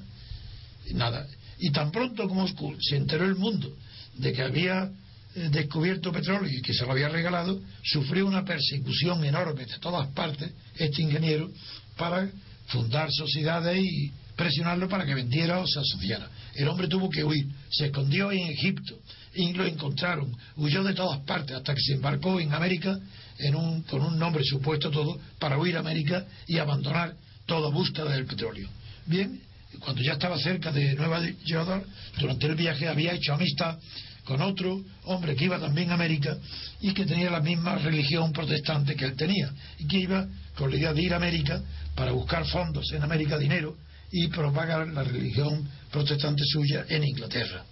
Nada. Y tan pronto como se enteró el mundo de que había eh, descubierto petróleo y que se lo había regalado, sufrió una persecución enorme de todas partes, este ingeniero, para fundar sociedades y presionarlo para que vendiera o se asociara. El hombre tuvo que huir, se escondió en Egipto y lo encontraron, huyó de todas partes hasta que se embarcó en América en un, con un nombre supuesto todo para huir a América y abandonar toda búsqueda del petróleo. Bien, cuando ya estaba cerca de Nueva York, durante el viaje había hecho amistad con otro hombre que iba también a América y que tenía la misma religión protestante que él tenía y que iba con la idea de ir a América para buscar fondos en América, dinero, y propagar la religión protestante suya en Inglaterra.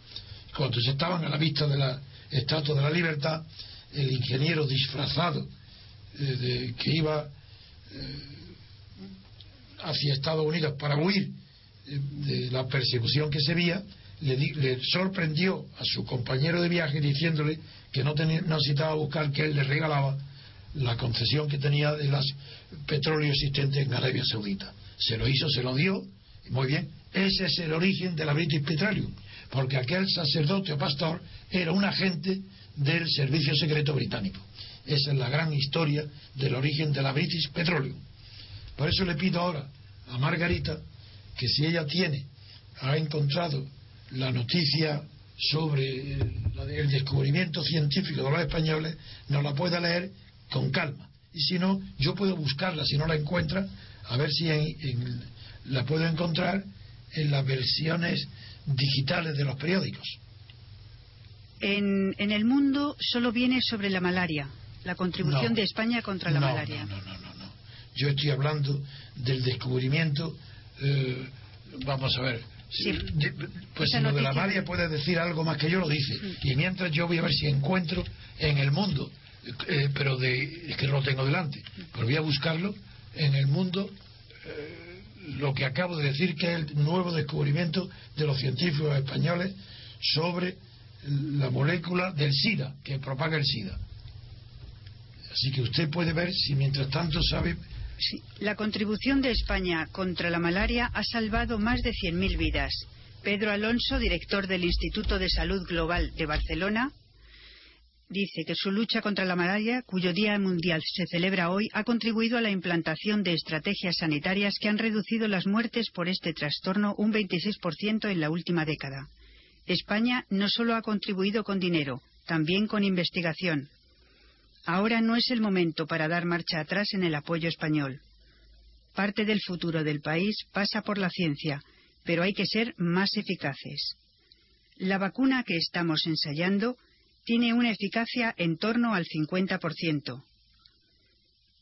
Cuando se estaban a la vista de la Estatua de la Libertad, el ingeniero disfrazado eh, de, que iba eh, hacia Estados Unidos para huir eh, de la persecución que se veía, le, sorprendió a su compañero de viaje diciéndole que no, tenía, no necesitaba buscar que él le regalaba la concesión que tenía de los petróleos existentes en Arabia Saudita. Se lo hizo, se lo dio, muy bien. Ese es el origen de la British Petroleum, porque aquel sacerdote o pastor era un agente del Servicio Secreto Británico. Esa es la gran historia del origen de la British Petroleum. Por eso le pido ahora a Margarita que si ella tiene, ha encontrado la noticia sobre el, descubrimiento científico de los españoles, nos la pueda leer con calma. Y si no, yo puedo buscarla, si no la encuentra, a ver si la puedo encontrar en las versiones digitales de los periódicos. En, el mundo solo viene sobre la malaria, la contribución de España contra la malaria. No, no, no, no. Yo estoy hablando del descubrimiento, eh, vamos a ver, pues si lo de la malaria puede decir algo más que yo lo dice. Y mientras yo voy a ver si encuentro en el mundo, eh, pero de, es que no lo tengo delante, pero voy a buscarlo en el mundo. Eh, lo que acabo de decir que es el nuevo descubrimiento de los científicos españoles sobre la molécula del SIDA, que propaga el SIDA. Así que usted puede ver si mientras tanto sabe. La contribución de España contra la malaria ha salvado más de 100.000 vidas. Pedro Alonso, director del Instituto de Salud Global de Barcelona, dice que su lucha contra la malaria, cuyo Día Mundial se celebra hoy, ha contribuido a la implantación de estrategias sanitarias que han reducido las muertes por este trastorno un 26% en la última década. España no solo ha contribuido con dinero, también con investigación. Ahora no es el momento para dar marcha atrás en el apoyo español. Parte del futuro del país pasa por la ciencia, pero hay que ser más eficaces. La vacuna que estamos ensayando tiene una eficacia en torno al 50%.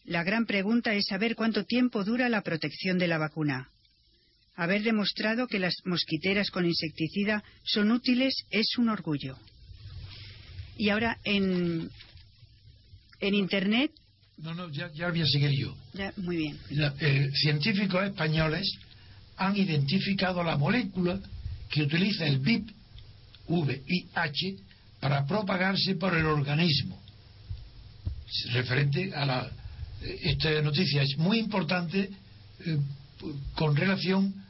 La gran pregunta es saber cuánto tiempo dura la protección de la vacuna. Haber demostrado que las mosquiteras con insecticida son útiles es un orgullo. Y ahora en, en Internet. No, no, ya, ya voy a seguir yo. Ya, muy bien. Eh, científicos españoles han identificado la molécula que utiliza el VIP, VIH, para propagarse por el organismo. Referente a la. Eh, esta noticia es muy importante eh, con relación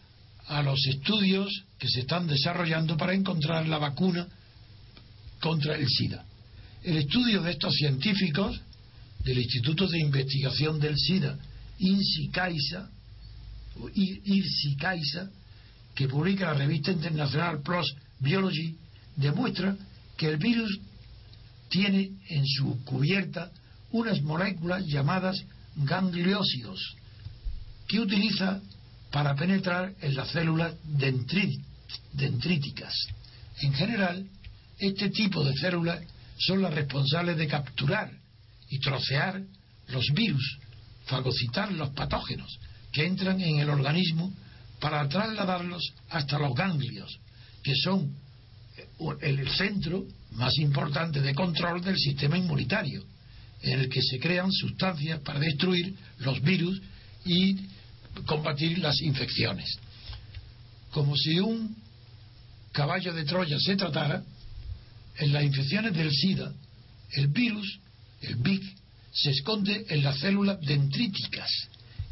a los estudios que se están desarrollando para encontrar la vacuna contra el SIDA. El estudio de estos científicos del Instituto de Investigación del SIDA, INSICAISA, IRSICAISA, que publica la revista internacional PLOS Biology, demuestra que el virus tiene en su cubierta unas moléculas llamadas gangliósidos, que utiliza para penetrar en las células dendríticas. En general, este tipo de células son las responsables de capturar y trocear los virus, fagocitar los patógenos que entran en el organismo para trasladarlos hasta los ganglios, que son eh, el centro más importante de control del sistema inmunitario, en el que se crean sustancias para destruir los virus y combatir las infecciones. Como si un caballo de Troya se tratara, en las infecciones del SIDA, el virus, el VIC, se esconde en las células dendríticas.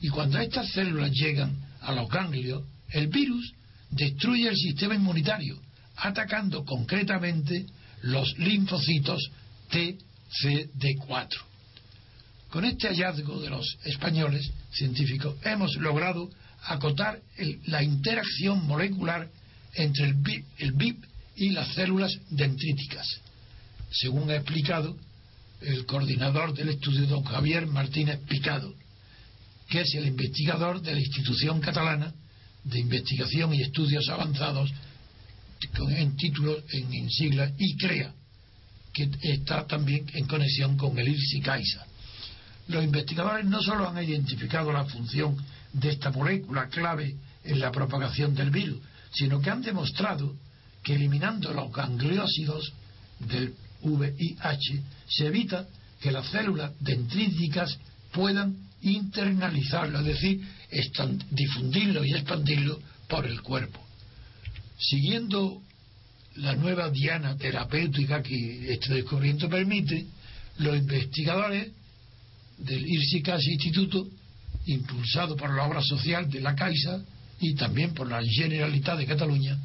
Y cuando estas células llegan a los ganglios, el virus destruye el sistema inmunitario, atacando concretamente los linfocitos TCD4. Con este hallazgo de los españoles científicos hemos logrado acotar la interacción molecular entre el BIP, y las células dendríticas, según ha explicado el coordinador del estudio, don Javier Martínez Picado, que es el investigador de la institución catalana de investigación y estudios avanzados en título en, en sigla ICREA, que está también en conexión con el IRSI CAISA los investigadores no solo han identificado la función de esta molécula clave en la propagación del virus, sino que han demostrado que eliminando los gangliósidos del VIH se evita que las células dendríticas puedan internalizarlo, es decir, difundirlo y expandirlo por el cuerpo. Siguiendo la nueva diana terapéutica que este descubrimiento permite, los investigadores del IRSICAS Instituto, impulsado por la obra social de la Caixa y también por la Generalitat de Cataluña,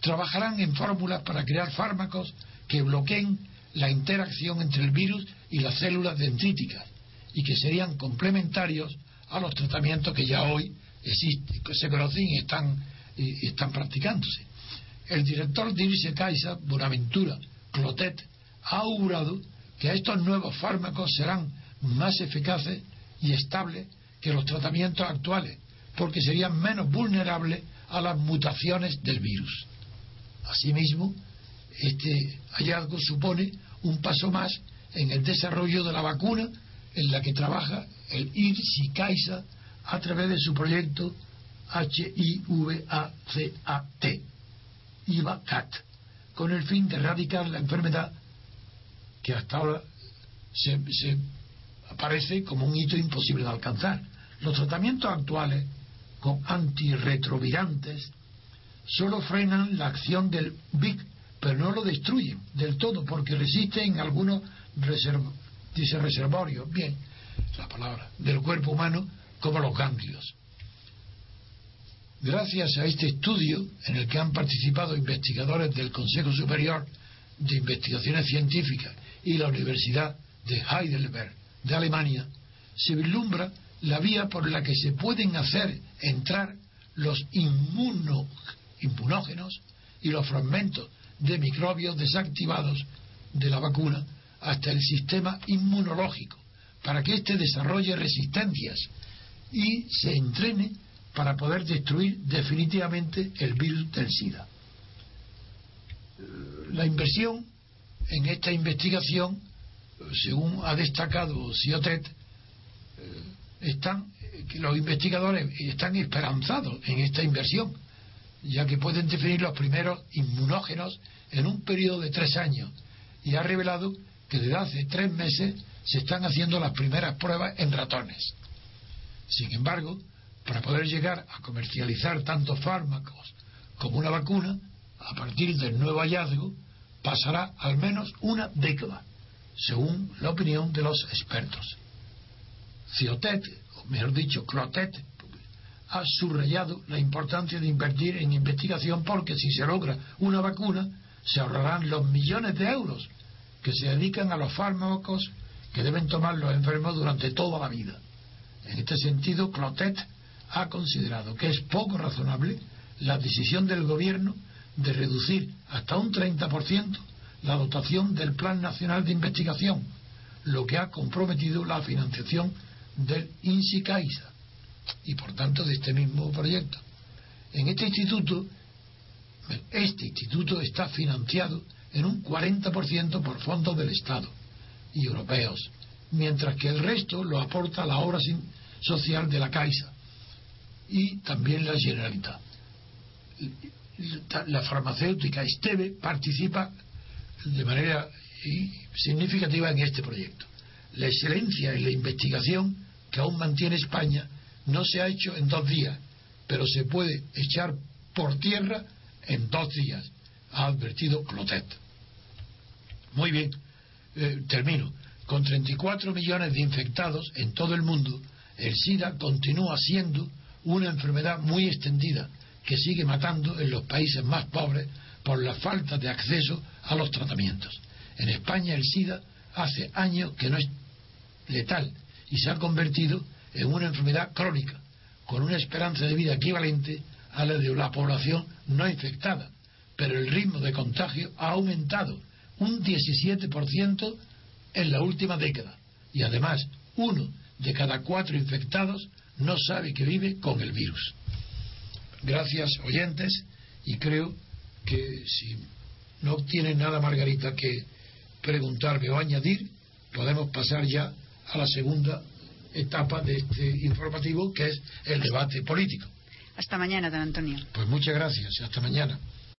trabajarán en fórmulas para crear fármacos que bloqueen la interacción entre el virus y las células dendríticas y que serían complementarios a los tratamientos que ya hoy existen, se conocen y están, y están practicándose. El director de Irse Caixa, Buenaventura Clotet, ha augurado que estos nuevos fármacos serán más eficaces y estables que los tratamientos actuales, porque serían menos vulnerables a las mutaciones del virus. Asimismo, este hallazgo supone un paso más en el desarrollo de la vacuna en la que trabaja el IRSI CAISA a través de su proyecto HIVACAT, IVACAT, con el fin de erradicar la enfermedad que hasta ahora se aparece como un hito imposible de alcanzar. Los tratamientos actuales con antirretrovirantes solo frenan la acción del BIC, pero no lo destruyen del todo porque resisten algunos dice reservorio, bien, la palabra, del cuerpo humano como los ganglios. Gracias a este estudio, en el que han participado investigadores del Consejo Superior de Investigaciones Científicas y la Universidad de Heidelberg de Alemania, se vislumbra la vía por la que se pueden hacer entrar los inmunógenos y los fragmentos de microbios desactivados de la vacuna hasta el sistema inmunológico, para que éste desarrolle resistencias y se entrene para poder destruir definitivamente el virus del SIDA. La inversión en esta investigación, según ha destacado Ciotet, eh, están, los investigadores están esperanzados en esta inversión, ya que pueden definir los primeros inmunógenos en un periodo de tres años, y ha revelado que desde hace tres meses se están haciendo las primeras pruebas en ratones. Sin embargo, para poder llegar a comercializar tantos fármacos como una vacuna, a partir del nuevo hallazgo, pasará al menos una década, según la opinión de los expertos. Ciotet, o mejor dicho, Clotet, ha subrayado la importancia de invertir en investigación porque si se logra una vacuna, se ahorrarán los millones de euros que se dedican a los fármacos que deben tomar los enfermos durante toda la vida. En este sentido, Clotet ha considerado que es poco razonable la decisión del gobierno de reducir hasta un 30% la dotación del Plan Nacional de Investigación, lo que ha comprometido la financiación del INSICAISA y por tanto de este mismo proyecto. En este instituto, este instituto está financiado en un 40% por fondos del Estado y europeos, mientras que el resto lo aporta la obra social de la Caixa y también la Generalitat. La farmacéutica Esteve participa de manera significativa en este proyecto. La excelencia en la investigación que aún mantiene España no se ha hecho en dos días, pero se puede echar por tierra en dos días, ha advertido Clotet. Muy bien, eh, termino. Con 34 millones de infectados en todo el mundo, el SIDA continúa siendo una enfermedad muy extendida que sigue matando en los países más pobres por la falta de acceso a los tratamientos. En España el SIDA hace años que no es letal y se ha convertido en una enfermedad crónica, con una esperanza de vida equivalente a la de la población no infectada, pero el ritmo de contagio ha aumentado un 17% en la última década. Y además, uno de cada cuatro infectados no sabe que vive con el virus. Gracias, oyentes, y creo que si no tienen nada, Margarita, que preguntarme o añadir, podemos pasar ya a la segunda etapa de este informativo, que es el debate político. Hasta mañana, don Antonio. Pues muchas gracias. Hasta mañana.